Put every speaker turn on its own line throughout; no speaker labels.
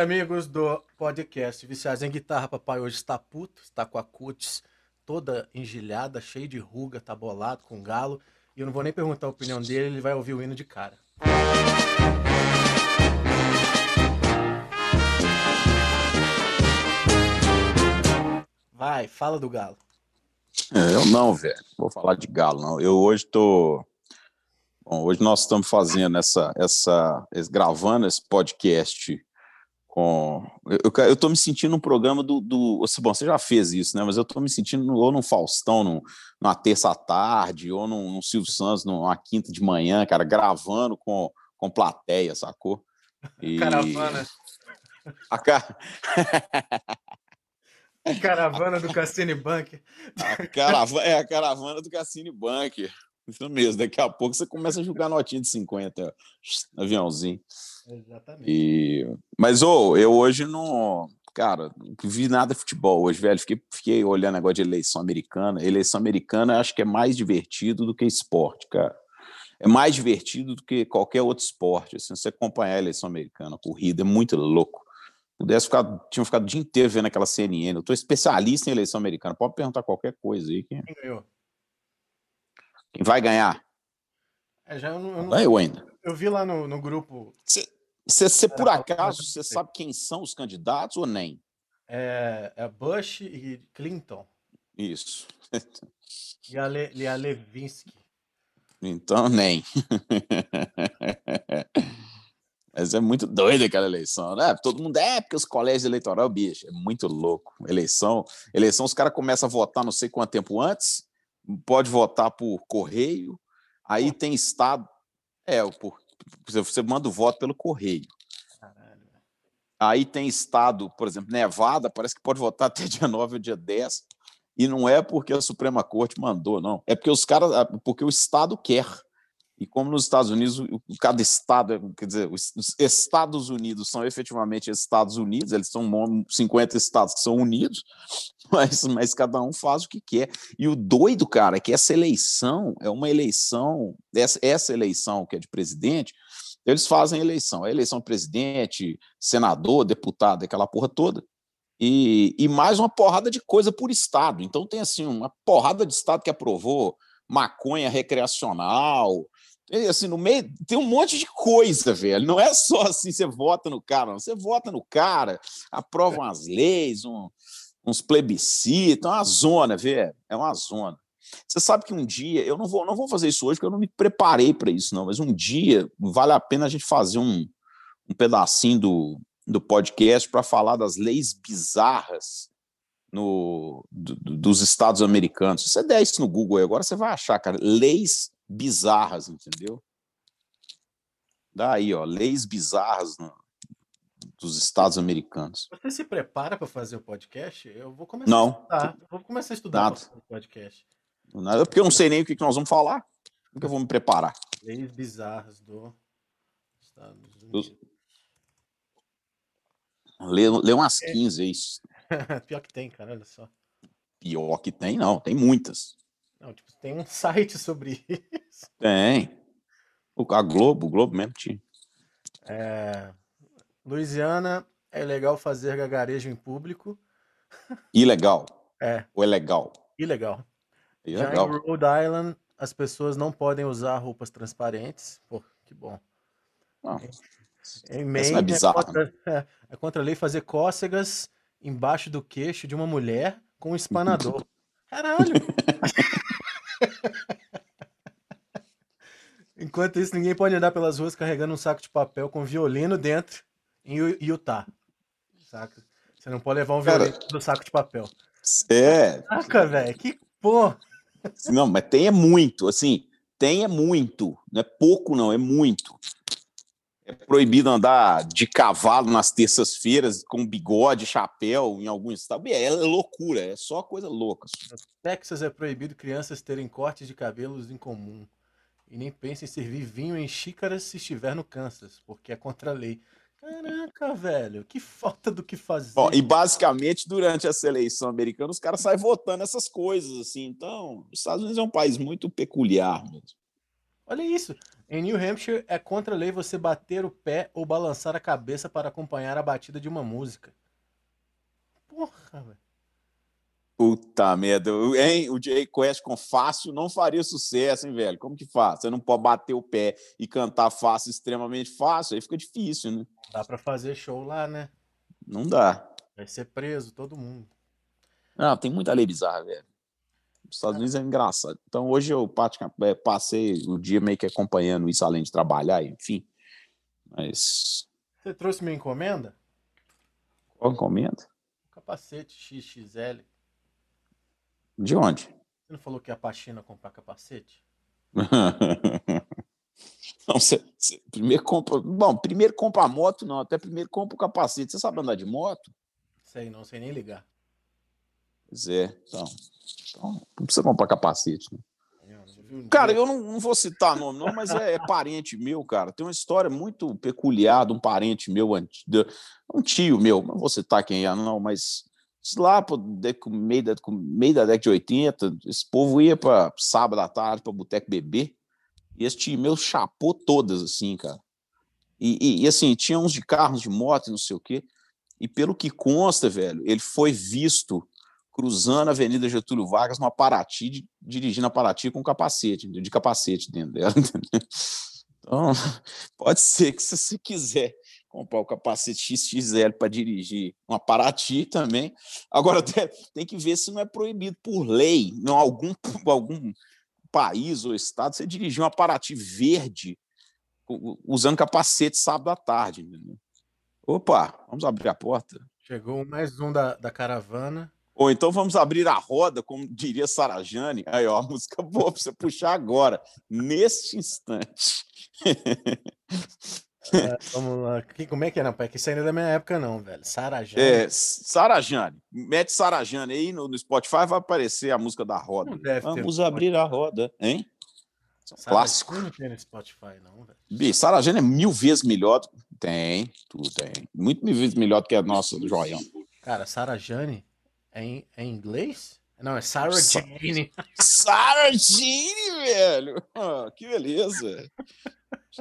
amigos do podcast Viciados em Guitarra, papai hoje está puto, está com a cutis toda engilhada, cheia de ruga, tá bolado com galo. E eu não vou nem perguntar a opinião dele, ele vai ouvir o hino de cara. Vai, fala do galo.
É, eu não, velho. Vou falar de galo, não. Eu hoje tô. Bom, hoje nós estamos fazendo essa, essa, gravando esse podcast com. Eu, eu tô me sentindo um programa do, do. Bom, você já fez isso, né? Mas eu tô me sentindo ou no Faustão, no, numa terça à tarde, ou no, no Silvio Santos, numa quinta de manhã, cara, gravando com, com plateia, sacou?
E... Caravana.
A ca...
A caravana do Cassini Bank.
A caravana, é a caravana do Cassini Bank. Isso mesmo, daqui a pouco você começa a jogar notinha de 50, aviãozinho.
Exatamente.
E... Mas, ô, oh, eu hoje não. Cara, não vi nada de futebol hoje, velho. Fiquei, fiquei olhando agora de eleição americana. Eleição americana acho que é mais divertido do que esporte, cara. É mais divertido do que qualquer outro esporte. Assim, você acompanhar a eleição americana, a corrida, é muito louco. Pudesse ficar, tinha ficado o dia inteiro vendo aquela CNN. Eu tô especialista em eleição americana. Pode perguntar qualquer coisa aí. Quem,
quem ganhou?
Quem vai ganhar?
É, já eu não, eu
não, eu ainda.
Eu vi lá no, no grupo.
Você, por acaso, você sabe quem são os candidatos ou nem?
É, é Bush e Clinton.
Isso.
e a, Le, e a Levinsky.
Então, nem. Mas é muito doido aquela eleição, né? Todo mundo é porque os colégios eleitorais, bicho, é muito louco. Eleição, eleição, os caras começam a votar não sei quanto tempo antes, pode votar por correio, aí tem estado. É, por, você manda o voto pelo correio. Caralho. Aí tem estado, por exemplo, Nevada, parece que pode votar até dia 9 ou dia 10. E não é porque a Suprema Corte mandou, não. É porque os caras, porque o Estado quer. E como nos Estados Unidos, cada estado, quer dizer, os Estados Unidos são efetivamente Estados Unidos, eles são 50 estados que são unidos, mas, mas cada um faz o que quer. E o doido, cara, é que essa eleição é uma eleição, essa, essa eleição que é de presidente, eles fazem eleição, é eleição de presidente, senador, deputado, aquela porra toda. E, e mais uma porrada de coisa por estado. Então tem assim uma porrada de estado que aprovou maconha recreacional, assim, no meio tem um monte de coisa, velho. Não é só assim, você vota no cara, não. Você vota no cara, aprova umas leis, um, uns plebiscitos, é uma zona, velho. É uma zona. Você sabe que um dia, eu não vou, não vou fazer isso hoje, porque eu não me preparei para isso, não, mas um dia vale a pena a gente fazer um, um pedacinho do, do podcast para falar das leis bizarras no, do, dos Estados americanos. Se você der isso no Google agora você vai achar, cara, leis bizarras, entendeu? Daí, ó, leis bizarras no, dos Estados americanos.
Você se prepara para fazer o podcast? Eu vou começar
não.
a estudar. vou começar a estudar o podcast.
Nada, porque eu não sei nem o que nós vamos falar. Como que eu vou me preparar?
Leis bizarras do Estados Unidos.
Lê, lê umas 15 é. aí.
Pior que tem, cara, olha só.
Pior que tem, não, tem muitas.
Não, tipo, tem um site sobre isso.
Tem. A Globo, o Globo mesmo tinha.
É... Louisiana é legal fazer gagarejo em público.
Ilegal.
É.
Ou é legal?
Ilegal.
Ilegal.
Já em Rhode Island, as pessoas não podem usar roupas transparentes. Pô, que bom.
Não.
Em Maine, é, bizarro, é, contra, é, é contra a lei fazer cócegas embaixo do queixo de uma mulher com um espanador. Caralho! Enquanto isso, ninguém pode andar pelas ruas carregando um saco de papel com violino dentro em Utah. Saca? Você não pode levar um violino Cara, do saco de papel.
É.
Saca, velho? Que porra!
Não, mas tem é muito, assim, tem é muito. Não é pouco, não, é muito. É proibido andar de cavalo nas terças-feiras com bigode, chapéu em algum estado. É, é loucura, é só coisa louca.
No Texas é proibido crianças terem cortes de cabelos em comum. E nem pensem em servir vinho em xícaras se estiver no Kansas, porque é contra a lei. Caraca, velho, que falta do que fazer.
Bom, e basicamente, durante essa eleição americana, os caras saem votando essas coisas, assim. Então, os Estados Unidos é um país muito peculiar mesmo.
Olha isso. Em New Hampshire é contra a lei você bater o pé ou balançar a cabeça para acompanhar a batida de uma música. Porra, velho.
Puta merda, hein? O Jay Quest com fácil não faria sucesso, hein, velho? Como que faz? Você não pode bater o pé e cantar fácil, extremamente fácil, aí fica difícil, né?
Dá pra fazer show lá, né?
Não dá.
Vai ser preso todo mundo.
Não, tem muita lei bizarra, velho. Os Estados Unidos é engraçado. Então hoje eu é, passei o dia meio que acompanhando isso, além de trabalhar, enfim. Mas.
Você trouxe minha encomenda?
Qual encomenda?
capacete XXL.
De onde?
Você não falou que ia pra China comprar capacete?
não, você, você, primeiro compra. Bom, primeiro compra a moto, não. Até primeiro compra o capacete. Você sabe andar de moto?
Sei, não sei nem ligar.
Pois é, então. Então, não precisa comprar capacete, né? Cara, eu não, não, vou citar nome, não, mas é, é, parente meu, cara. Tem uma história muito peculiar de um parente meu, um tio meu, não vou citar quem é, não, mas lá pro meio da, meio da década de 80, esse povo ia para sábado à tarde para boteco beber, e esse tio meu chapou todas, assim, cara. E, e, e, assim, tinha uns de carros, de moto, não sei o quê. E pelo que consta, velho, ele foi visto cruzando a Avenida Getúlio Vargas numa Paraty, dirigindo a Paraty com capacete, de capacete dentro dela. Então, pode ser que se você quiser comprar o capacete XXL para dirigir uma Paraty também. Agora tem que ver se não é proibido por lei, em algum, algum país ou estado, você dirigir uma Paraty verde usando capacete sábado à tarde. Opa, vamos abrir a porta.
Chegou mais um da, da caravana.
Ou então vamos abrir a roda, como diria Sarajane. Aí, ó, a música boa para você puxar agora, neste instante.
É, vamos lá. Que, como é que é, não, pai? Que isso ainda é da minha época, não, velho. Sarajane.
É, Sarajane. Mete Sarajane aí no, no, Spotify, vai aparecer a música da roda. Vamos abrir a roda, hein? Clássico.
Não tem no Spotify, não, velho.
Bi, Sarajane é mil vezes melhor. Tem, tudo tem. Muito mil vezes melhor do que a nossa do Joião.
Cara, Sarajane é em, é em inglês? Não, é Sarah Jane.
Sarah Jane, velho! Oh, que beleza.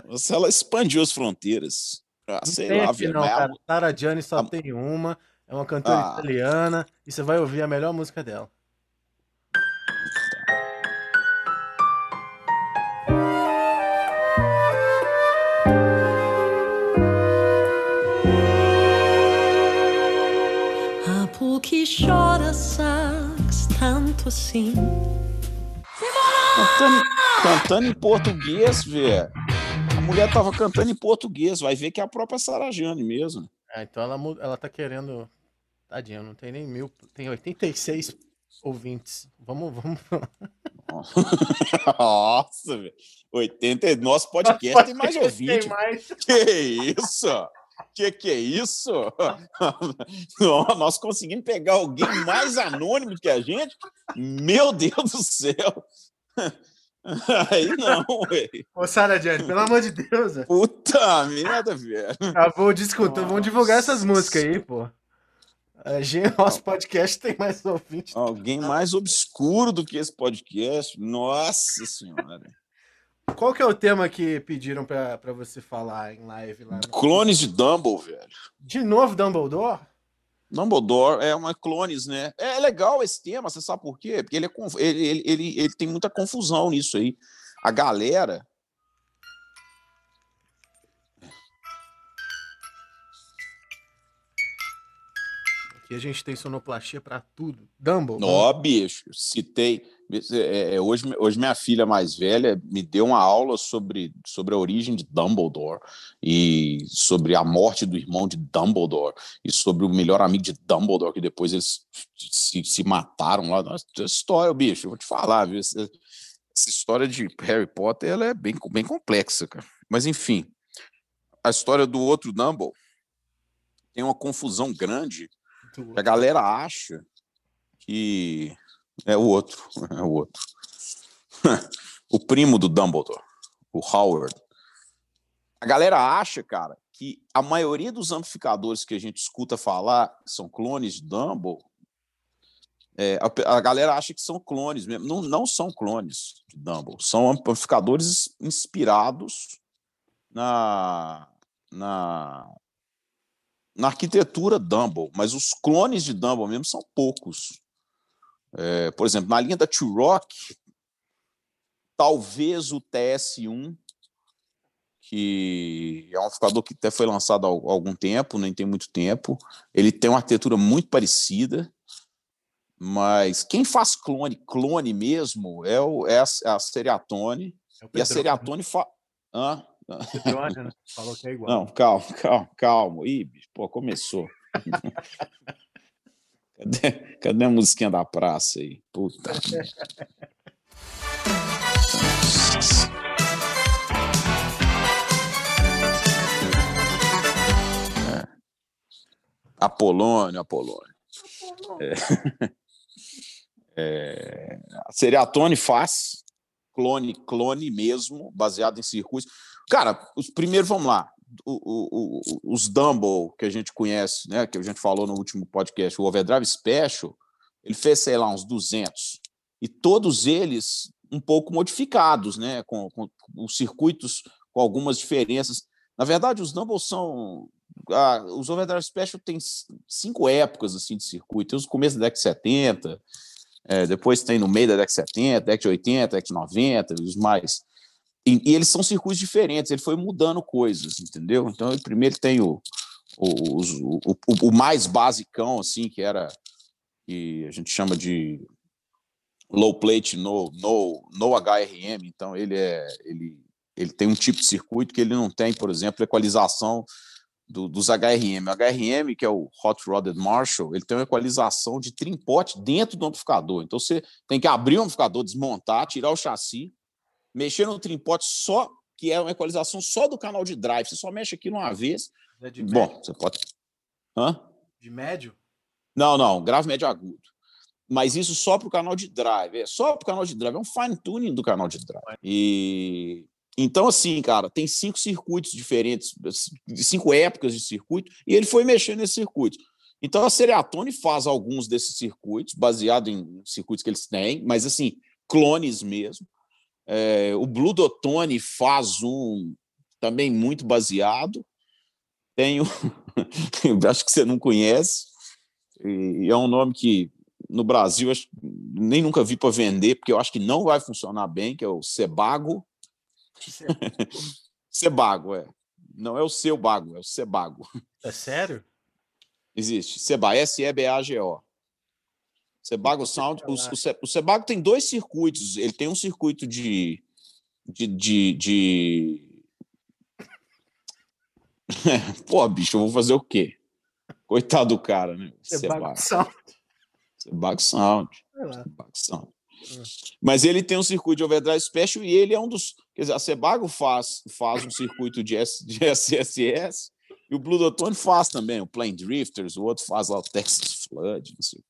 Nossa, ela expandiu as fronteiras. Ah, sei
tem
lá,
velho. Não, cara. Sarah Jane só a... tem uma. É uma cantora ah. italiana. E você vai ouvir a melhor música dela.
Que chora sax tanto assim.
Cantando, cantando em português, velho. A mulher tava cantando em português, vai ver que é a própria Sarajane mesmo.
É, então ela, ela tá querendo. Tadinha, não tem nem mil, tem 86 ouvintes. Vamos, vamos.
Nossa, velho. 80. Nosso podcast, podcast tem mais ouvinte. Tem mais. Que isso? Que que é isso? Nós conseguimos pegar alguém mais anônimo que a gente? Meu Deus do céu! Aí não, velho.
Ô, Sara Jenny, pelo amor de Deus. Véio.
Puta merda, velho.
Ah, vou discutir, vamos divulgar essas músicas aí, pô. A gente, nosso podcast tem mais ouvintes.
Alguém mais obscuro do que esse podcast? Nossa senhora.
Qual que é o tema que pediram pra, pra você falar em live lá? No...
Clones de Dumbledore, velho.
De novo Dumbledore?
Dumbledore é uma clones, né? É legal esse tema, você sabe por quê? Porque ele, é, ele, ele, ele, ele tem muita confusão nisso aí. A galera
Aqui a gente tem sonoplastia para tudo. Dumble.
Ó, bicho, citei. É, é, hoje, hoje minha filha mais velha me deu uma aula sobre, sobre a origem de Dumbledore e sobre a morte do irmão de Dumbledore e sobre o melhor amigo de Dumbledore, que depois eles se, se mataram lá. Nossa, história, bicho, eu vou te falar, viu? Essa, essa história de Harry Potter ela é bem, bem complexa, cara. Mas enfim, a história do outro Dumbledore tem uma confusão grande a galera acha que é o outro, é o outro. o primo do Dumbledore, o Howard. A galera acha, cara, que a maioria dos amplificadores que a gente escuta falar são clones de Dumbledore. é, a, a, galera acha que são clones mesmo. Não, não são clones de Dumble. São amplificadores inspirados na, na, na arquitetura Dumble. Mas os clones de Dumble mesmo são poucos. É, por exemplo, na linha da T-Rock, talvez o TS1 que é um amplificador que até foi lançado há algum tempo, nem tem muito tempo. Ele tem uma arquitetura muito parecida, mas quem faz clone, clone mesmo, é, o, é a, é a Seriatone. É e a Seriatone faz. Hã?
Pedrone, Falou que é igual.
Não, calma, calma, calma. Ih, pô, começou. cadê, cadê a musiquinha da praça aí? Puta. Apolônio, Apolônio. É. É, a Seriatone faz clone, clone mesmo, baseado em circuitos. Cara, os primeiros, vamos lá. O, os Dumble que a gente conhece, né, que a gente falou no último podcast, o Overdrive Special, ele fez, sei lá, uns 200. E todos eles um pouco modificados, né, com, com os circuitos com algumas diferenças. Na verdade, os Dumble são ah, os Overdrive Special tem cinco épocas assim de circuito. Tem os começos da década de 70, é, depois tem no meio da década de 70, década de 80, década de 90, os mais. E, e, eles são circuitos diferentes, ele foi mudando coisas, entendeu? Então, primeiro tem o, o, o, o, o mais basicão, assim, que era que a gente chama de low plate no, no, no HRM, então ele é ele, ele tem um tipo de circuito que ele não tem, por exemplo, equalização do, dos HRM. O HRM, que é o Hot Rodded Marshall, ele tem uma equalização de trimpote dentro do amplificador. Então você tem que abrir o amplificador, desmontar, tirar o chassi, mexer no trimpote só, que é uma equalização só do canal de drive. Você só mexe aqui uma vez. É de Bom, médio? você pode. Hã?
De médio?
Não, não, grave, médio agudo. Mas isso só para o canal de drive. É só para o canal de drive. É um fine tuning do canal de drive. E então, assim, cara, tem cinco circuitos diferentes, cinco épocas de circuito, e ele foi mexendo nesses circuitos. Então, a Seriatone faz alguns desses circuitos, baseado em circuitos que eles têm, mas, assim, clones mesmo. É, o Blue Dotone faz um também muito baseado. Um, acho que você não conhece, e é um nome que no Brasil acho, nem nunca vi para vender, porque eu acho que não vai funcionar bem, que é o Sebago. Sebago, é. Não é o seu bago, é o Sebago.
É sério?
Existe. Seba, S-E-B-A-G-O. Sebago Sound. O, o, o Sebago tem dois circuitos. Ele tem um circuito de. de, de, de... Pô, bicho, eu vou fazer o quê? Coitado do cara, né?
Sebago Sound.
Sebago Sound. Sebago Sound. Mas ele tem um circuito de overdrive special e ele é um dos. Quer dizer, a Sebago faz, faz um circuito de, S, de SSS e o Blue Dotone faz também, o Plane Drifters, o outro faz lá o Texas Flood, não sei. É.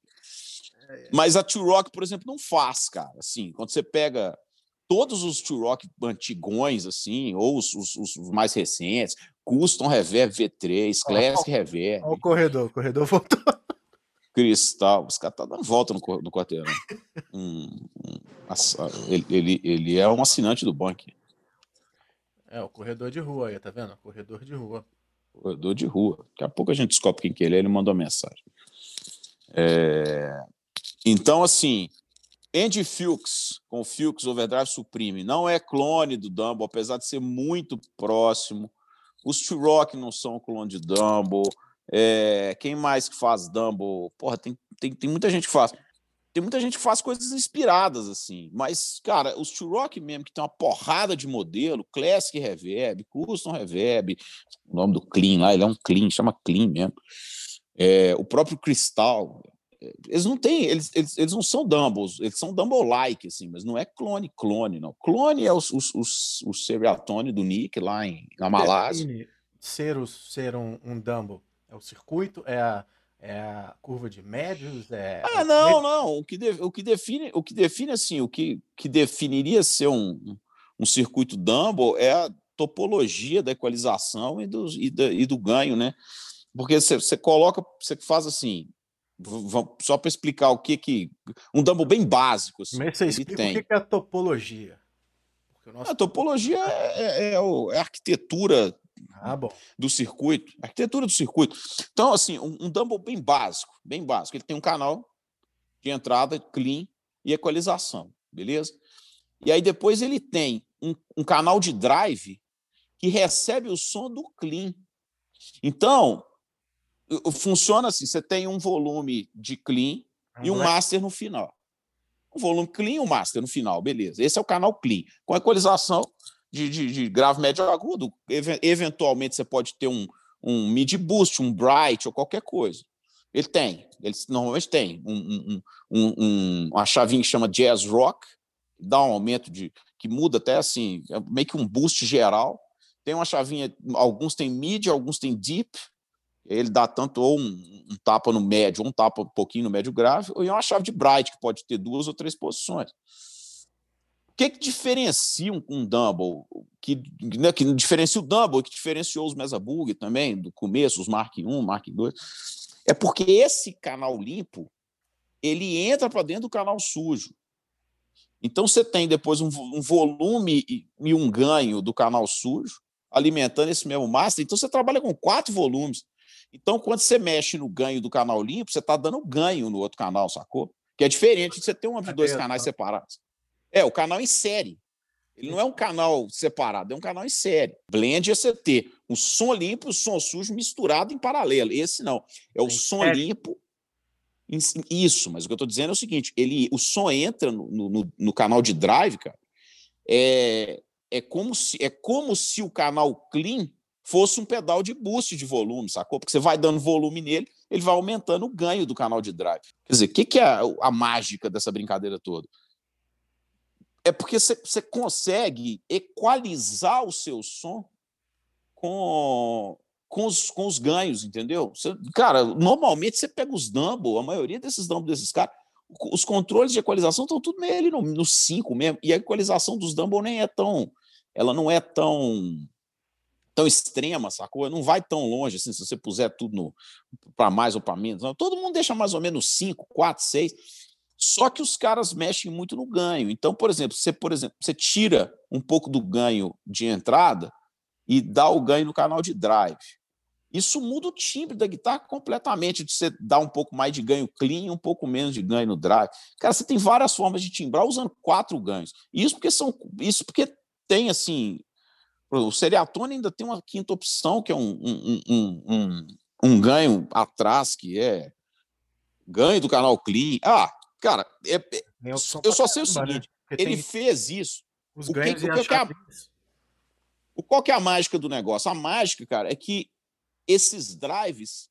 Mas a Two Rock, por exemplo, não faz, cara. Assim, quando você pega todos os Two Rock antigões, assim, ou os, os, os mais recentes, Custom Reverb V3, Classic Reverb.
Olha o corredor, o corredor voltou.
Cristal, os caras estão tá dando volta no, no quarteirão. um, um, ele, ele, ele, é um assinante do banco.
É, o corredor de rua aí, tá vendo? Corredor de rua.
Corredor de rua. Daqui a pouco a gente descobre quem que ele é, ele mandou mensagem. É... Então, assim, Andy Fuchs, com o Fuchs Overdrive Supreme, não é clone do Dumble, apesar de ser muito próximo. Os T-Rock não são clone de Dumble. É, quem mais que faz Dumble? Porra, tem, tem, tem muita gente que faz. Tem muita gente que faz coisas inspiradas, assim. Mas, cara, os T-Rock mesmo, que tem uma porrada de modelo, Classic Reverb, Custom Reverb, o nome do Clean lá, ele é um Clean, chama Clean mesmo. É, o próprio Cristal. Eles não têm, eles, eles, eles não são Dumbles, eles são Dumble-like, assim, mas não é clone, clone, não. Clone é o o Seriatone do Nick lá em, na Malásia.
Ser, ser um, um Dumble. É o circuito? É a, é a curva de médios? É
ah, não, não. O que, de, o que define, o que define assim, o que, que definiria ser um, um circuito Dumble é a topologia da equalização e do, e, da, e do ganho, né? Porque você coloca, você faz assim, só para explicar o que que um dumbbell bem básico assim,
Mas você explica tem. o que é a topologia?
Nosso... A topologia é, é, é, é, a arquitetura
ah,
do circuito, arquitetura do circuito. Então, assim, um, um dumbbell bem básico, bem básico. Ele tem um canal de entrada clean e equalização, beleza? E aí depois ele tem um, um canal de drive que recebe o som do clean. Então, funciona assim: você tem um volume de clean e um master no final. Um volume clean e um master no final, beleza. Esse é o canal clean, com equalização de, de, de grave, médio agudo. Eventualmente você pode ter um, um mid boost, um bright ou qualquer coisa. Ele tem, ele normalmente tem um, um, um, uma chavinha que chama jazz rock, dá um aumento de que muda até assim, é meio que um boost geral. Tem uma chavinha, alguns tem mid, alguns tem deep. Ele dá tanto ou um, um tapa no médio, ou um tapa um pouquinho no médio grave, ou é uma chave de bright que pode ter duas ou três posições. O que, que diferencia um, um Dumble? Que, né, que diferencia o Dumble, que diferenciou os Mesa Bug também, do começo, os Mark 1, Mark 2, é porque esse canal limpo ele entra para dentro do canal sujo. Então você tem depois um, um volume e, e, um ganho do canal sujo alimentando esse mesmo master. Então você trabalha com quatro volumes. Então quando você mexe no ganho do canal limpo, você está dando ganho no outro canal, sacou? Que é diferente de você ter um de dois canais separados. É, o canal em série. Ele não é um canal separado, é um canal em série. Blend é você ter o som limpo e o som sujo misturado em paralelo. Esse não. É o som limpo isso, mas o que eu estou dizendo é o seguinte: ele, o som entra no, no, no, canal de drive, cara. É, é, como se, é como se o canal clean fosse um pedal de boost de volume, sacou? Porque você vai dando volume nele, ele vai aumentando o ganho do canal de drive. Quer dizer, o que, que é a, a mágica dessa brincadeira toda? É porque você, consegue equalizar o seu som com, com os, com os ganhos, entendeu? Você, cara, normalmente você pega os Dumble, a maioria desses Dumble desses caras, os controles de equalização estão tudo nele no 5 mesmo, e a equalização dos Dumble nem é tão. Ela não é tão tão extrema, sacou? Não vai tão longe assim, se você puser tudo para mais ou para menos. Não. Todo mundo deixa mais ou menos 5, 4, 6. Só que os caras mexem muito no ganho. Então, por exemplo, você, por exemplo, você tira um pouco do ganho de entrada e dá o ganho no canal de drive. Isso muda o timbre da guitarra completamente, de você dar um pouco mais de ganho clean um pouco menos de ganho no drive. Cara, você tem várias formas de timbrar usando quatro ganhos. Isso porque são isso porque tem assim, o Seriatone ainda tem uma quinta opção, que é um, um, um, um, um ganho atrás, que é ganho do canal clean. Ah, cara, é, é, eu só sei o né? seguinte, né? ele fez isso.
Os o ganhos que,
o que, é a, qual que é a mágica do negócio? A mágica, cara, é que esses drives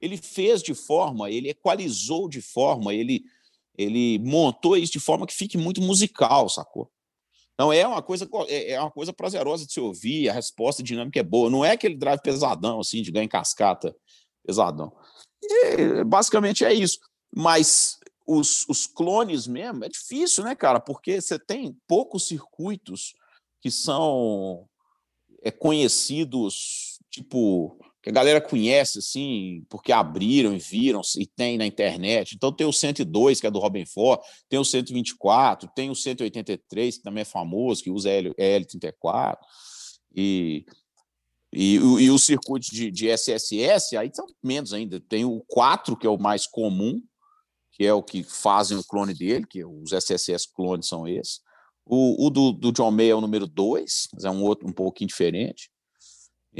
ele fez de forma, ele equalizou de forma, ele, ele montou isso de forma que fique muito musical, sacou? Então é uma coisa é, é uma coisa prazerosa de se ouvir, a resposta dinâmica é boa. Não é aquele drive pesadão assim de ganho em cascata pesadão. E, basicamente é isso. Mas os, os clones mesmo é difícil, né, cara? Porque você tem poucos circuitos que são é, conhecidos, tipo que a galera conhece, assim, porque abriram e viram, e tem na internet. Então tem o 102, que é do Robin Ford, tem o 124, tem o 183, que também é famoso, que usa L34, e, e, e os circuitos de, de SSS, aí são menos ainda. Tem o 4, que é o mais comum, que é o que fazem o clone dele, que os SSS clones são esses. O, o do, do John May é o número 2, mas é um outro um pouquinho diferente.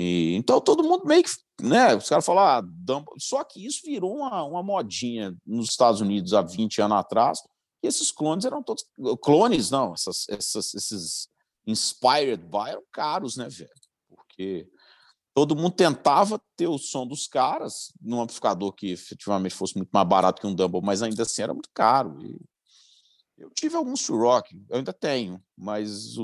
E, então todo mundo meio que, né? Os caras falam, ah, só que isso virou uma, uma modinha nos Estados Unidos há 20 anos atrás, e esses clones eram todos. Clones, não, essas, essas, esses inspired by eram caros, né, velho? Porque todo mundo tentava ter o som dos caras num amplificador que efetivamente fosse muito mais barato que um Dumble, mas ainda assim era muito caro. E eu tive alguns Rock, eu ainda tenho, mas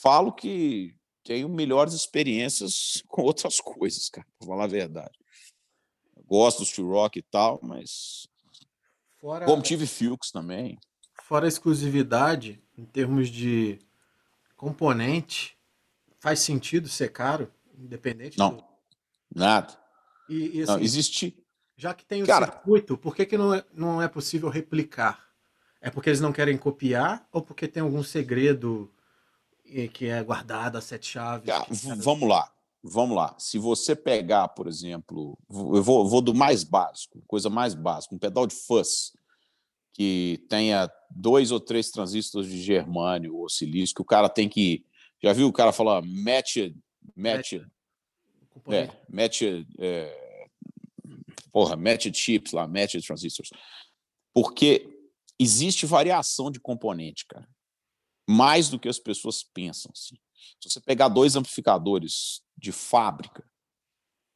falo que tenho melhores experiências com outras coisas, cara, para falar a verdade. gosto do steel rock e tal, mas fora, como tive Fuchs também.
Fora a exclusividade, em termos de componente, faz sentido ser caro, independente
Não,
do...
nada.
E, e assim,
Não, existe,
Já que tem o
Cara-
circuito, por que, que não, é, não é possível replicar? É porque eles não querem copiar ou porque tem algum segredo que é guardado a sete chaves?
Ah, vamos lá, vamos lá. Se você pegar, por exemplo, eu vou, vou do mais básico, coisa mais básica, um pedal de fuzz que tenha dois ou três transistores de germânio ou silício, que o cara tem que. Já viu o cara falar match, match, é, match, é, porra, match chips lá, match transistors. Porque existe variação de componente, cara. Mais do que as pessoas pensam. Assim. Se você pegar dois amplificadores de fábrica,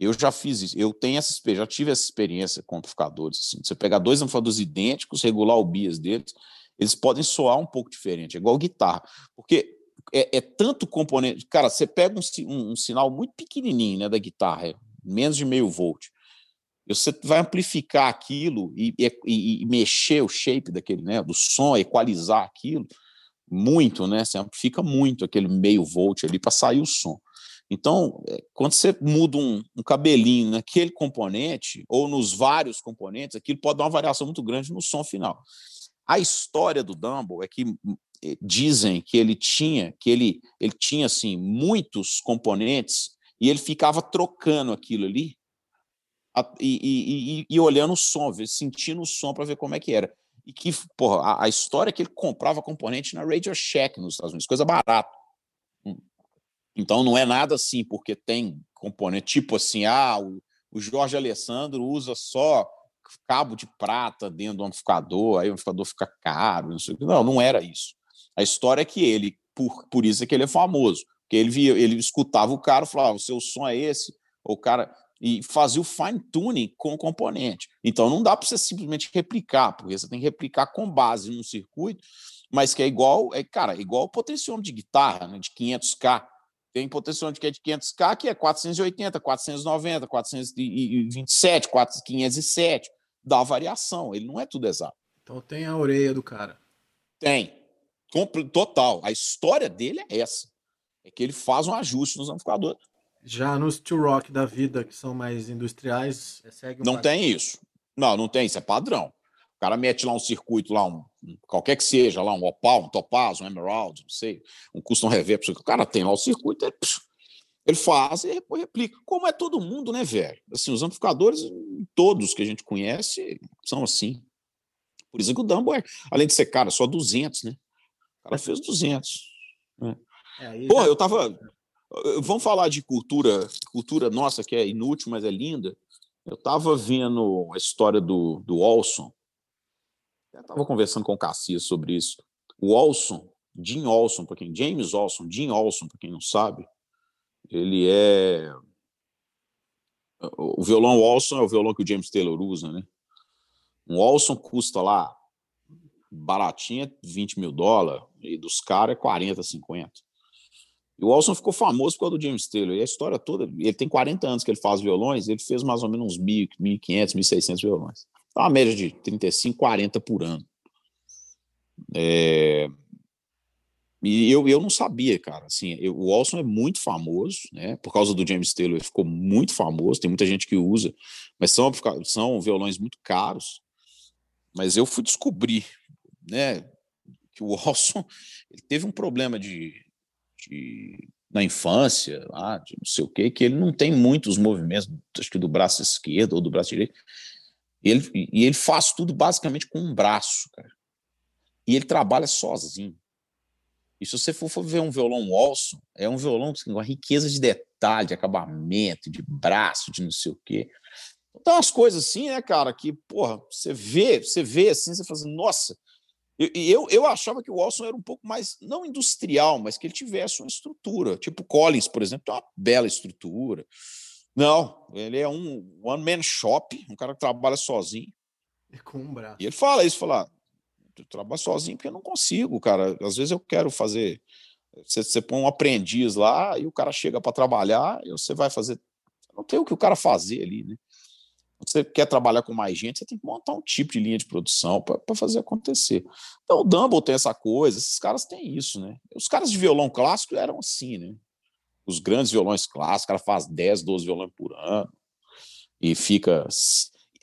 eu já fiz isso, eu tenho essa já tive essa experiência com amplificadores. Assim. Você pegar dois amplificadores idênticos, regular o bias deles, eles podem soar um pouco diferente, é igual guitarra. Porque é, é tanto componente. Cara, você pega um, um- um sinal muito pequenininho né, da guitarra, é menos de meio volt. Você vai amplificar aquilo e- e- e mexer o shape daquele, né, do som, equalizar aquilo muito, né? Você amplifica muito aquele meio volt ali para sair o som. Então, é, quando você muda um, um cabelinho naquele componente, ou nos vários componentes, aquilo pode dar uma variação muito grande no som final. A história do Dumble é que eh, dizem que ele tinha, que ele, ele tinha assim muitos componentes e ele ficava trocando aquilo ali a- e, e- e- e olhando o som, sentindo o som para ver como é que era. E que, porra, a, a história é que ele comprava componente na Radio Shack nos Estados Unidos, coisa barata. Hum. Então não é nada assim, porque tem componente, tipo assim, ah, o, o Jorge Alessandro usa só cabo de prata dentro do amplificador, aí o amplificador fica caro, não sei o quê. Não, não era isso. A história é que ele, por, por isso é que ele é famoso, porque ele via, ele escutava o cara falava, o seu som é esse, o cara e fazia o fine tuning com o componente. Então não dá para você simplesmente replicar, porque você tem que replicar com base num circuito, mas que é igual, é cara, igual o potenciômetro de guitarra, né, de 500k. Tem potenciômetro que é de 500k que é 480, 490, 427, 400, 507. Dá variação, ele não é tudo exato.
Então tem a orelha do cara.
Tem. Total. A história dele é essa. É que ele faz um ajuste nos amplificadores.
Já nos two rock da vida, que são mais industriais, é, segue
Não
padrão.
tem isso. Não, não tem, isso é padrão. O cara mete lá um circuito, lá um, qualquer que seja, lá um opal, um topaz, um emerald, não sei, um custom reverb, o cara tem lá o circuito, ele, ele faz e depois replica. Como é todo mundo, né, velho? Assim, os amplificadores, todos que a gente conhece, são assim. Por isso que o Dumbo é, além de ser cara, só 200, né? O cara fez 200.
É, aí
Porra,
já-
eu tava. Eh, Vamos falar de cultura, cultura nossa que é inútil, mas é linda. Eu tava vendo a história do, do Olson. Eu tava conversando com o Cassias sobre isso. O Olson, Jim Olson, para quem James Olson, Jim Olson, para quem não sabe, ele é o violão Olson é o violão que o James Taylor usa, né? Um Olson custa lá baratinha 20 mil dólares e dos caras é 40, 50. E o Olson ficou famoso por causa do James Taylor. E a história toda, ele tem 40 anos que ele faz violões, ele fez mais ou menos uns 1.000, 1.500, 1.600 violões. Então, uma média de 35, 40 por ano. É, E eu, eu não sabia, cara. Assim, eu- o Olson é muito famoso, né? Por causa do James Taylor, ele ficou muito famoso. Tem muita gente que usa, mas são, são violões muito caros. Mas eu fui descobrir, né? Que o Olson ele teve um problema de, de na infância, lá, de não sei o quê, que ele não tem muitos movimentos, acho que do braço esquerdo ou do braço direito. E ele, e ele faz tudo basicamente com um braço, cara. E ele trabalha sozinho. E se você for, for ver um violão Olson, é um violão assim, com uma riqueza de detalhe, de acabamento, de braço, de não sei o quê. Então, umas coisas assim, né, cara, que, porra, você vê, você vê assim, você fala assim, nossa. E e eu, eu achava que o Olson era um pouco mais, não industrial, mas que ele tivesse uma estrutura. Tipo o Collins, por exemplo, tem uma bela estrutura. Não, ele é um one-man shop, um cara que trabalha sozinho.
É com um braço.
E ele fala isso, fala, eu trabalho sozinho porque eu não consigo, cara. Às vezes eu quero fazer. Você, você põe um aprendiz lá e o cara chega para trabalhar e você vai fazer. Não tem o que o cara fazer ali, né? Você quer trabalhar com mais gente, você tem que montar um tipo de linha de produção para fazer acontecer. Então o Dumble tem essa coisa, esses caras têm isso, né? Os caras de violão clássico eram assim, né? Os grandes violões clássicos, o cara faz 10, 12 violões por ano e fica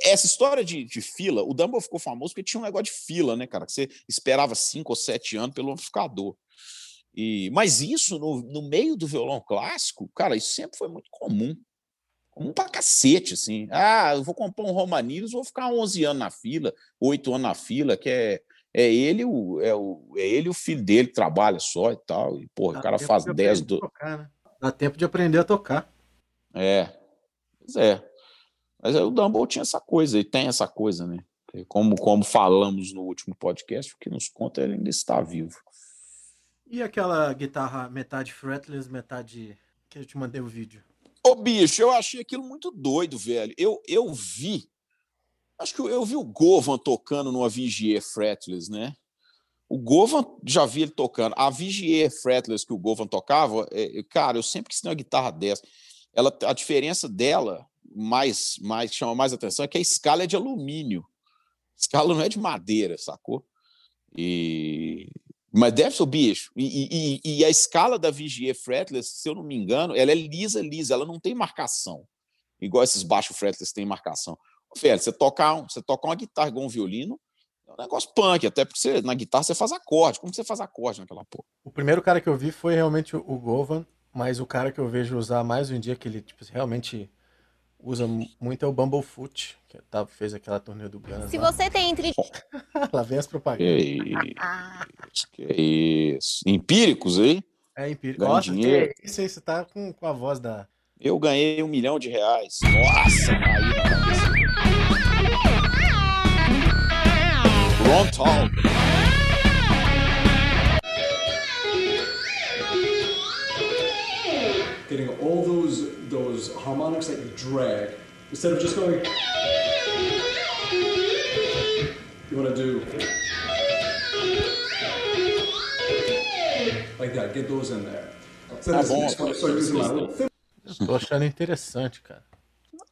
essa história de, de fila, o Dumble ficou famoso porque tinha um negócio de fila, né, cara? Que você esperava cinco ou sete anos pelo amplificador. E, mas isso, no, no meio do violão clássico, cara, isso sempre foi muito comum. Comum pra cacete, assim. Ah, eu vou comprar um Romanilus, vou ficar 11 anos na fila, 8 anos na fila, que é, é ele o, é o é ele o filho dele que trabalha só e tal. E, porra,
Dá
o cara
tempo
faz
de
10
aprender a
do.
tocar, né? Dá tempo de aprender a tocar.
É. Pois é. Mas aí o Dumble tinha essa coisa, e tem essa coisa, né? Como, como falamos no último podcast, o que nos conta ele ainda está vivo.
E aquela guitarra metade fretless, metade que eu te mandei o vídeo?
Ô, bicho, eu achei aquilo muito doido, velho. Eu, eu vi. Acho que eu, eu vi o Govan tocando numa Vigier Fretless, né? O Govan, já vi ele tocando. A Vigier Fretless que o Govan tocava, é, cara, eu sempre quis ter uma guitarra dessa. Ela, a diferença dela, mais, mais chama mais atenção, é que a escala é de alumínio. A escala não é de madeira, sacou? E mas deve ser o bicho. E, e, e, a escala da Vigier Fretless, se eu não me engano, ela é lisa, lisa, ela não tem marcação. Igual esses baixos fretless têm marcação. Velho, você tocar, você tocar uma guitarra igual um violino, é um negócio punk, até porque você, na guitarra você faz acorde. Como você faz acorde naquela porra?
O primeiro cara que eu vi foi realmente o Govan, mas o cara que eu vejo usar mais hoje em dia, que ele tipo, realmente usa muito é o Bumblefoot, que tá, fez aquela turnê do Guns.
Se
lá.
você tem entre.
lá vem as
Que
propagandas.
isso, que isso. Empíricos aí?
É empírico.
Ganha
Nossa,
dinheiro.
que isso aí, você tá com, com a voz da.
Eu ganhei um milhão de reais. Nossa, aí na cabeça. Ron Tall.
Those harmonics that you drag instead of just going you want to do like that get those in there so
Ah,
that's
bom.
tô achando interessante, cara.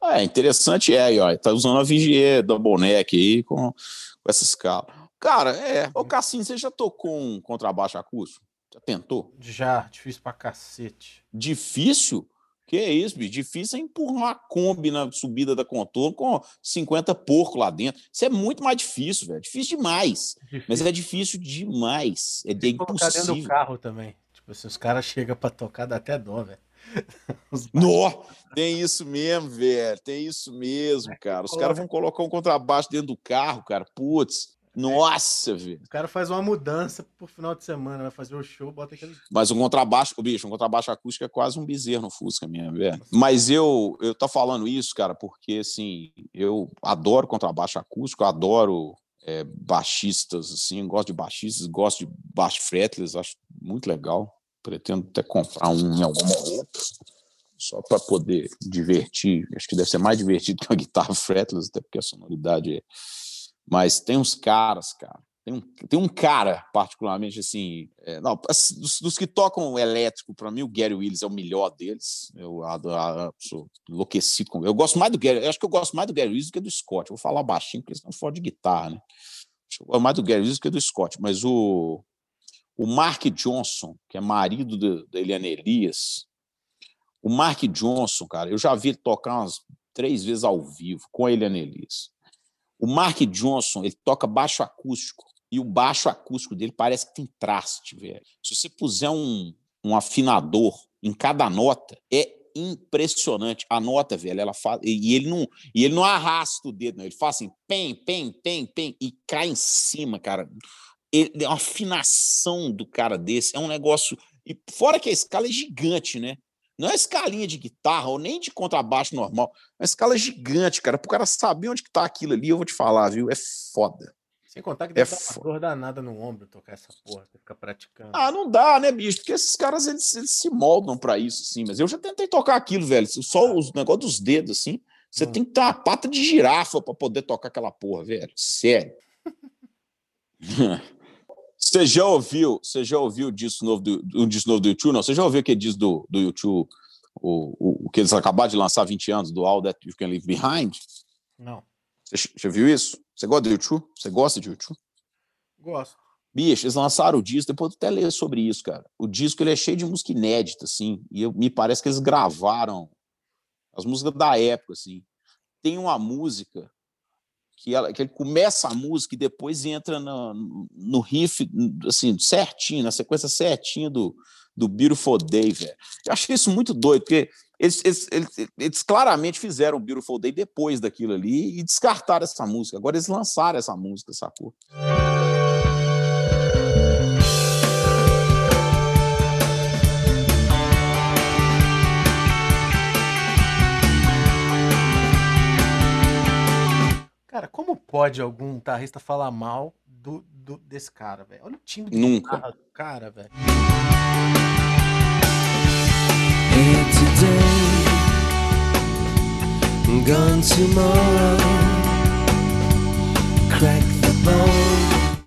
É, interessante é aí, ó. Tá usando a Vigier da Boneck aí com, com essa escala. Cara, é. Ô, Cassinho, você já tocou um contrabaixo acústico? Já tentou?
Já, difícil pra cacete.
Difícil? Que é isso, bicho? Difícil é empurrar uma Kombi na subida da contorno com 50 porco lá dentro. Isso é muito mais difícil, velho. Difícil demais.
Difícil
Mas é difícil demais. É de
colocar dentro do
impossível.
carro também. Tipo, se os caras chegam pra tocar, dá até dó, velho.
Nó, tem isso mesmo, velho. Tem isso mesmo, cara. Os caras vão colocar um contrabaixo dentro do carro, cara. Putz. Nossa, velho.
O cara faz uma mudança por final de semana, vai fazer o show, bota aquele.
Mas um contrabaixo, bicho, um contrabaixo acústico é quase um bezerro no Fusca minha, velho. Mas eu, eu tô falando isso, cara, porque, assim, eu adoro contrabaixo acústico, adoro é, baixistas, assim, gosto de baixistas, gosto de baixo fretless, acho muito legal. Pretendo até comprar um em algum momento, só para poder divertir. Acho que deve ser mais divertido que uma guitarra fretless, até porque a sonoridade é... Mas tem uns caras, cara, tem um, tem um cara, particularmente, assim, é, não, dos, dos que tocam elétrico, para mim, o Gary Willis é o melhor deles. Eu ado- a- sou enlouquecido com ele. Eu gosto mais do Gary, eu acho que eu gosto mais do Gary Willis do que do Scott. Eu vou falar baixinho, porque eles estão fora de guitarra, né? Eu gosto mais do Gary Willis do que do Scott. Mas o, o Mark Johnson, que é marido da Eliane Elias, o Mark Johnson, cara, eu já vi ele tocar umas três vezes ao vivo com a Eliane Elias. O Mark Johnson, ele toca baixo acústico e o baixo acústico dele parece que tem traste, velho. Se você puser um, um afinador em cada nota, é impressionante. A nota, velho, ela faz e ele não e ele não arrasta o dedo, não. Ele faz assim, pem, pem, pem, pem e cai em cima, cara. Ele, uma afinação do cara desse, é um negócio e fora que a escala é gigante, né? Não é escalinha de guitarra ou nem de contrabaixo normal. É uma escala gigante, cara. Pro cara saber onde que tá aquilo ali, eu vou te falar, viu? É foda.
Sem contar que
É
deve dar uma dor danada no ombro tocar essa porra, você fica praticando.
Ah, não dá, né, bicho? Porque esses caras, eles, eles se moldam pra isso, assim. Mas eu já tentei tocar aquilo, velho. Só os negócios dos dedos, assim. Você
Hum.
tem que ter uma pata de girafa pra poder tocar aquela porra, velho. Sério. Você já ouviu, você já ouviu o disco novo do, o disco novo do YouTube? Não, você já ouviu aquele disco do, do YouTube, o, o, o que eles acabaram de lançar há 20 anos, do All That You Can Leave Behind?
Não,
Você já viu isso? Você gosta do YouTube? Você gosta de YouTube?
gosto.
Bicho, eles lançaram o disco, depois eu até ler sobre isso, cara. O disco ele é cheio de música inédita, assim, e eu- me parece que eles gravaram as músicas da época, assim. Tem uma música que, ela, que ele começa a música e depois entra no, no riff, assim, certinho, na sequência certinha do, do Beautiful Day, velho. Eu achei isso muito doido, porque eles, eles, eles, eles, claramente fizeram o Beautiful Day depois daquilo ali e descartaram essa música. Agora eles lançaram essa música, sacou?
Como pode algum guitarrista falar mal do, do desse cara, velho? Olha o timbre de
Nunca.
guitarra do cara, velho.
Here today, gone tomorrow. Crack the bone.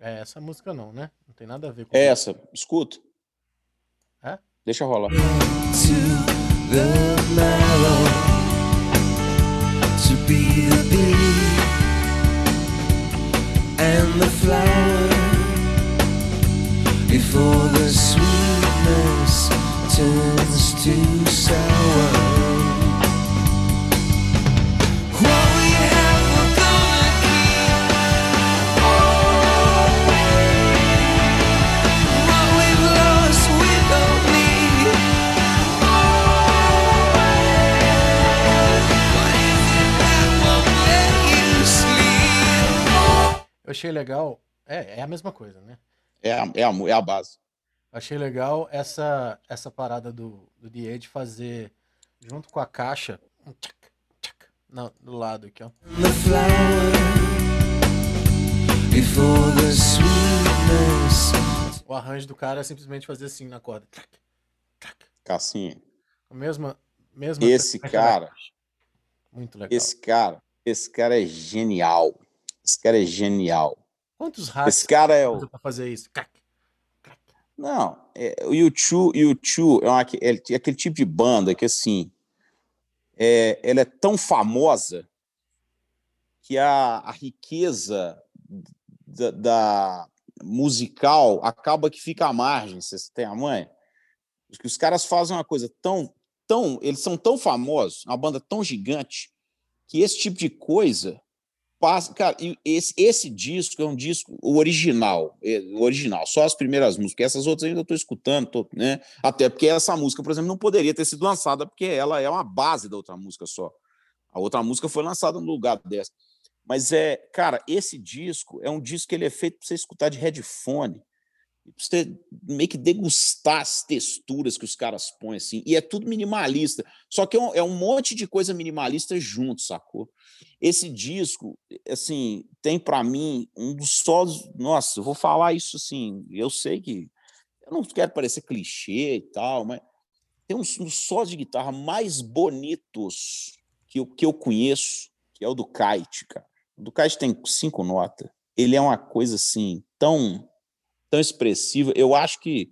É essa música não, né? Não tem nada a ver com
É essa, escuta.
É?
Deixa rolar.
to the marrow to be the bee and the flower before the sweetness turns to sour. What
Eu achei legal. É, é a mesma coisa, né?
É a, é a, é a base.
Eu achei legal essa, essa parada do, do DA de fazer junto com a caixa um tchac, tchac, na- do lado aqui, ó.
The flower before the sweetness
O arranjo do cara é simplesmente fazer assim na corda. Tchac, tchac.
Cassinha.
A mesma, mesma
Esse cara.
Muito legal.
esse cara, esse cara é genial. Esse cara é genial.
Quantos hacks
Esse cara é o.
pra fazer isso? Crac, crac.
Não, é, o YouTube, YouTube é, uma, é aquele tipo de banda que, assim, é, ela é tão famosa que a, a riqueza da, da musical acaba que fica à margem, vocês têm a mãe? Que os caras fazem uma coisa tão, tão, eles são tão famosos, uma banda tão gigante, que esse tipo de coisa passa, cara, esse, esse disco é um disco o original, é, o original, só as primeiras músicas, essas outras ainda estou escutando, tô, né? Até porque essa música, por exemplo, não poderia ter sido lançada porque ela é uma base da outra música só. A outra música foi lançada no lugar dessa. Mas é, cara, esse disco é um disco que ele é feito para você escutar de headphone, pra você meio que degustar as texturas que os caras põem assim, e é tudo minimalista. Só que é um, é um monte de coisa minimalista junto, sacou? Esse disco, assim, tem para mim um dos solos. Nossa, eu vou falar isso assim. Eu sei que eu não quero parecer clichê e tal, mas tem uns sós de guitarra mais bonitos que eu, que eu conheço, que é o do Kite, cara. O do Kite tem cinco notas. Ele é uma coisa assim tão tão expressiva. Eu acho que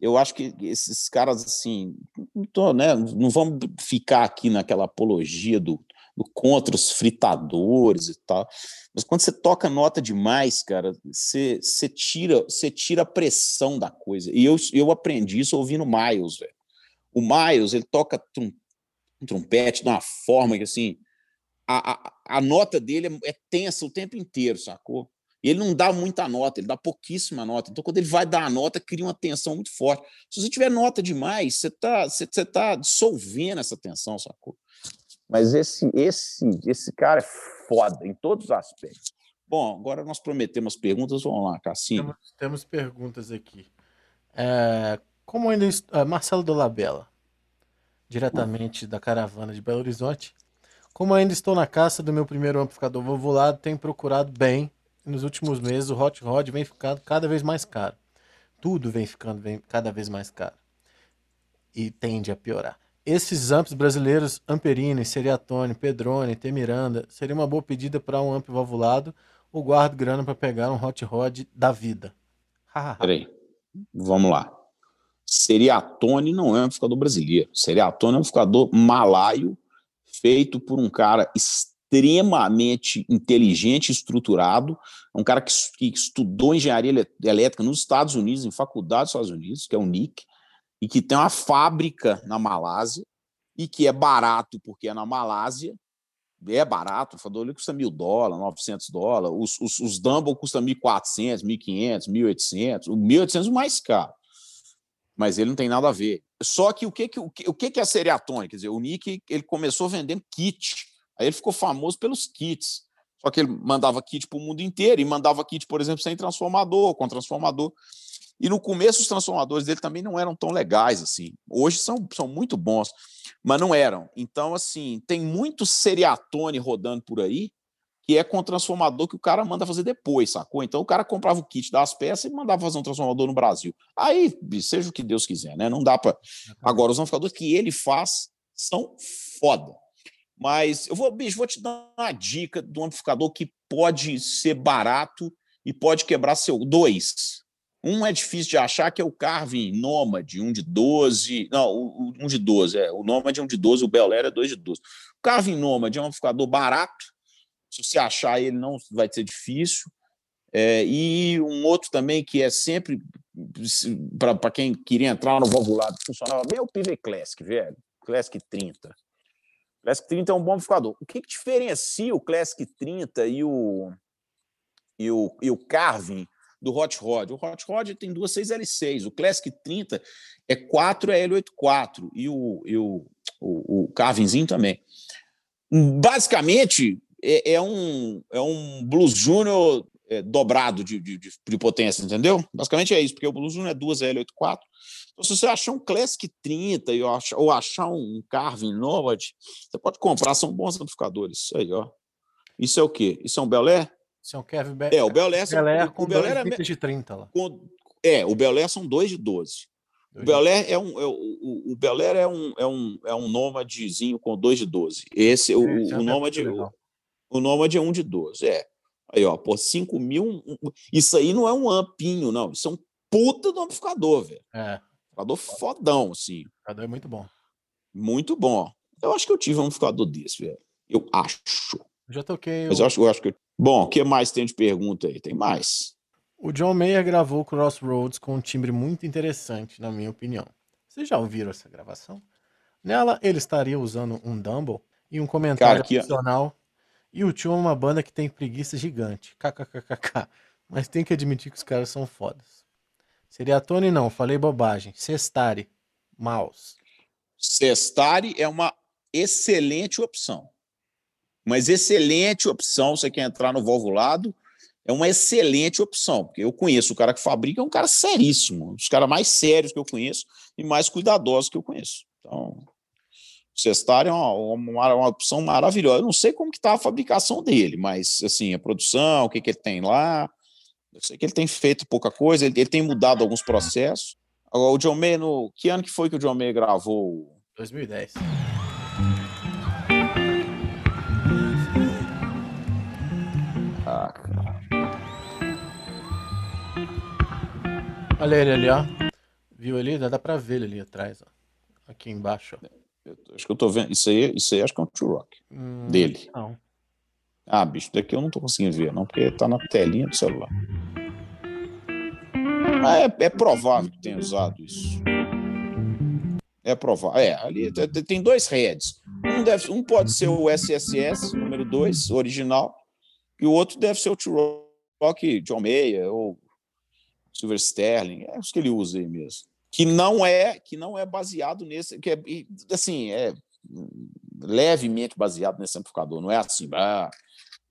eu acho que esses caras assim, não, tô, né, não vamos ficar aqui naquela apologia do, do contra os fritadores e tal. Mas quando você toca nota demais, cara, você, você tira você tira a pressão da coisa. E eu, eu aprendi isso ouvindo Miles, velho. O Miles, ele toca trum, um trompete de uma forma que assim, a, a, a nota dele é, é tensa o tempo inteiro, sacou? E ele não dá muita nota, ele dá pouquíssima nota. Então, quando ele vai dar a nota, cria uma tensão muito forte. Se você tiver nota demais, você está você, você tá dissolvendo essa tensão, sacou? Mas esse, esse, esse cara é foda em todos os aspectos. Bom, agora nós prometemos perguntas. Vamos lá, Cassinho.
Temos, temos perguntas aqui. É, como ainda ah, Marcelo Dolabella, diretamente da caravana de Belo Horizonte. Como ainda estou na caça do meu primeiro amplificador vovulado, tenho procurado bem. Nos últimos meses o Hot Rod vem ficando cada vez mais caro. Tudo vem ficando vem cada vez mais caro. E tende a piorar. Esses amps brasileiros, Amperini, Seriatone, Pedrone, T Miranda, seria uma boa pedida para um amp valvulado ou guardo grana para pegar um Hot Rod da vida?
Peraí, vamos lá. Seriatone não é um amplificador brasileiro. Seriatone é um amplificador malaio feito por um cara inteligente e estruturado, um cara que, que estudou engenharia elé- elétrica nos Estados Unidos, em faculdade dos Estados Unidos, que é o NIC, e que tem uma fábrica na Malásia, e que é barato porque é na Malásia, é barato, o ali custa mil dólares, 900 dólares, os, os, os Dumble custam 1.400, 1.500, 1.800, o 1.800 é o mais caro, mas ele não tem nada a ver. Só que o que, o que, o que é a Seriatone? Quer dizer, o Nick ele começou vendendo kit, aí ele ficou famoso pelos kits, só que ele mandava kit para o mundo inteiro e mandava kit, por exemplo, sem transformador, com transformador. E no começo os transformadores dele também não eram tão legais assim. Hoje são, são muito bons, mas não eram. Então, assim, tem muito seriatone rodando por aí, que é com transformador que o cara manda fazer depois, sacou? Então o cara comprava o kit das peças e mandava fazer um transformador no Brasil. Aí, seja o que Deus quiser, né? Não dá para. Agora, os amplificadores que ele faz são foda. Mas eu vou, bicho, vou te dar uma dica um amplificador que pode ser barato e pode quebrar seu. Dois. Um é difícil de achar, que é o Carvin Nomad, um de 12. Não, um de 12, é. O Nomad é um de 12, o Bel Air é dois de 12. O Carvin Nomad é um amplificador barato. Se você achar ele, não vai ser difícil. É, e um outro também que é sempre para quem queria entrar no valvulado, funcionava o PV Classic, velho. Classic 30. Classic 30 é um bom amplificador. O que, que diferencia o Classic 30 e o, e o, e o Carvin do Hot Rod. O Hot Rod tem duas 6L6, o Classic 30 é 4L84 e o, e o, o, o Carvinzinho também. Basicamente, é, é um, é um Blues Junior é, dobrado de, de, de, potência, entendeu? Basicamente é isso, porque o Blues Junior é 2L84. Então, se você achar um Classic 30 ou achar, ou achar um Carvin Nomad, você pode comprar, são bons amplificadores. Isso aí, ó. Isso é o quê? Isso é um Bel Air?
Isso é um Kevin Be
É, o Bel Air,
Bel Air com
o Bel
dois
Air é,
de 30 lá.
com- é, o Bel Air são dois de 12. O Bel Air é um, é, o, o- o Bel Air é um, é um, é um Nomadzinho com dois de 12. Esse, o,
Esse é
o,
um
Nomad, o, o Nomad é um de 12, é. Aí, ó, pô, 5 mil. um- Isso aí não é um ampinho, não. Isso é um puta do amplificador, velho.
É,
Amplificador fodão, assim.
o jogador é muito bom.
Muito bom. Eu acho que eu tive um amplificador desse, velho. Eu acho.
Eu já toquei.
Mas eu acho, eu acho que. Bom, o que mais tem de pergunta aí? Tem mais.
O John Mayer gravou Crossroads com um timbre muito interessante, na minha opinião. Vocês já ouviram essa gravação? Nela, ele estaria usando um Dumble e um comentário
Cara, que-
adicional. E o Tio é uma banda que tem preguiça gigante. KKKKK. Mas tem que admitir que os caras são fodas. Seria Tony não, falei bobagem. Cestari. Mouse.
Cestari é uma excelente opção. Mas excelente opção, você quer entrar no valvulado, é uma excelente opção, porque eu conheço o cara que fabrica, é um cara seríssimo, um dos caras mais sérios que eu conheço e mais cuidadosos que eu conheço. Então, o é uma, uma, uma opção maravilhosa. Eu não sei como que está a fabricação dele, mas assim, a produção, o que, que ele tem lá, eu sei que ele tem feito pouca coisa, ele, ele tem mudado alguns processos. Agora, o John Mayer, no, que ano que foi que o John Mayer gravou
2010.
Ah, cara.
Olha ele ali, ó. Viu ali? Dá, dá pra ver ele ali atrás, ó. Aqui embaixo, ó.
Eu acho que eu tô vendo. Isso aí, isso aí acho que é um True Rock.
Hum,
Dele.
Não.
Ah, bicho, daqui eu não tô conseguindo ver, não, porque tá na telinha do celular. Ah, é, é provável que tenha usado isso. É provável. É, ali te- te- tem dois heads. Um, deve, um pode ser o SSS, número 2, original, e o outro deve ser o True Rock John Mayer ou Silver Sterling, é os que ele usa aí mesmo. Que não é, que não é baseado nesse, que é assim, é levemente baseado nesse amplificador, não é assim, ah,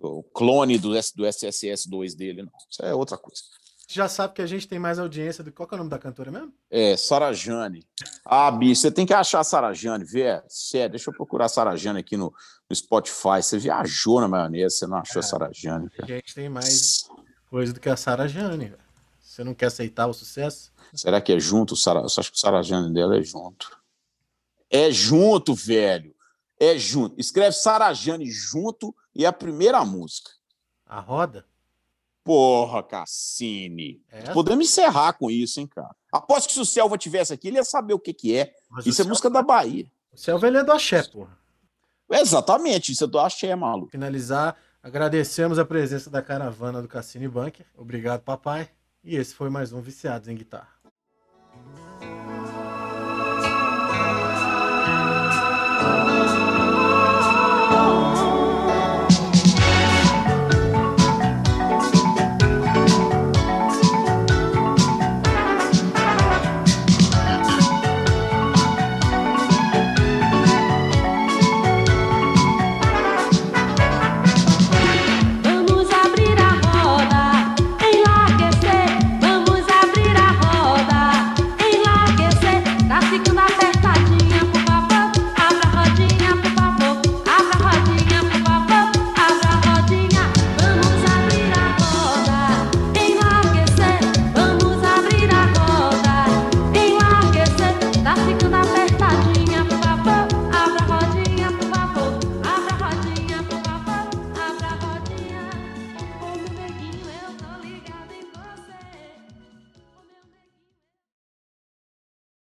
o clone do, do SSS2 dele, não. Isso é outra coisa.
Já sabe que a gente tem mais audiência do. Qual que é o nome da cantora mesmo?
É, Sarajane. Ah, bicho, você tem que achar a Sarajane, velho. Sério, deixa eu procurar a Sarajane aqui no, no Spotify. Você viajou na maionese, você não achou a Sarajane,
A
cara.
gente tem mais coisa do que a Sarah Jane, velho. Você não quer aceitar o sucesso?
Será que é junto? o Sara... Acho que o Sarajane dela é junto. É junto, velho. É junto. Escreve Sarajane junto e é a primeira música.
A roda?
Porra, Cassini.
É?
Podemos encerrar com isso, hein, cara? Aposto que se o Selva tivesse aqui, ele ia saber o que, que é.
Mas
Isso é música da Bahia.
O Selva ele é do axé, porra.
Exatamente, isso é do Axé, maluco.
Finalizar, agradecemos a presença da caravana do Cassini Bunker. Obrigado, papai. E esse foi mais um Viciados em Guitarra.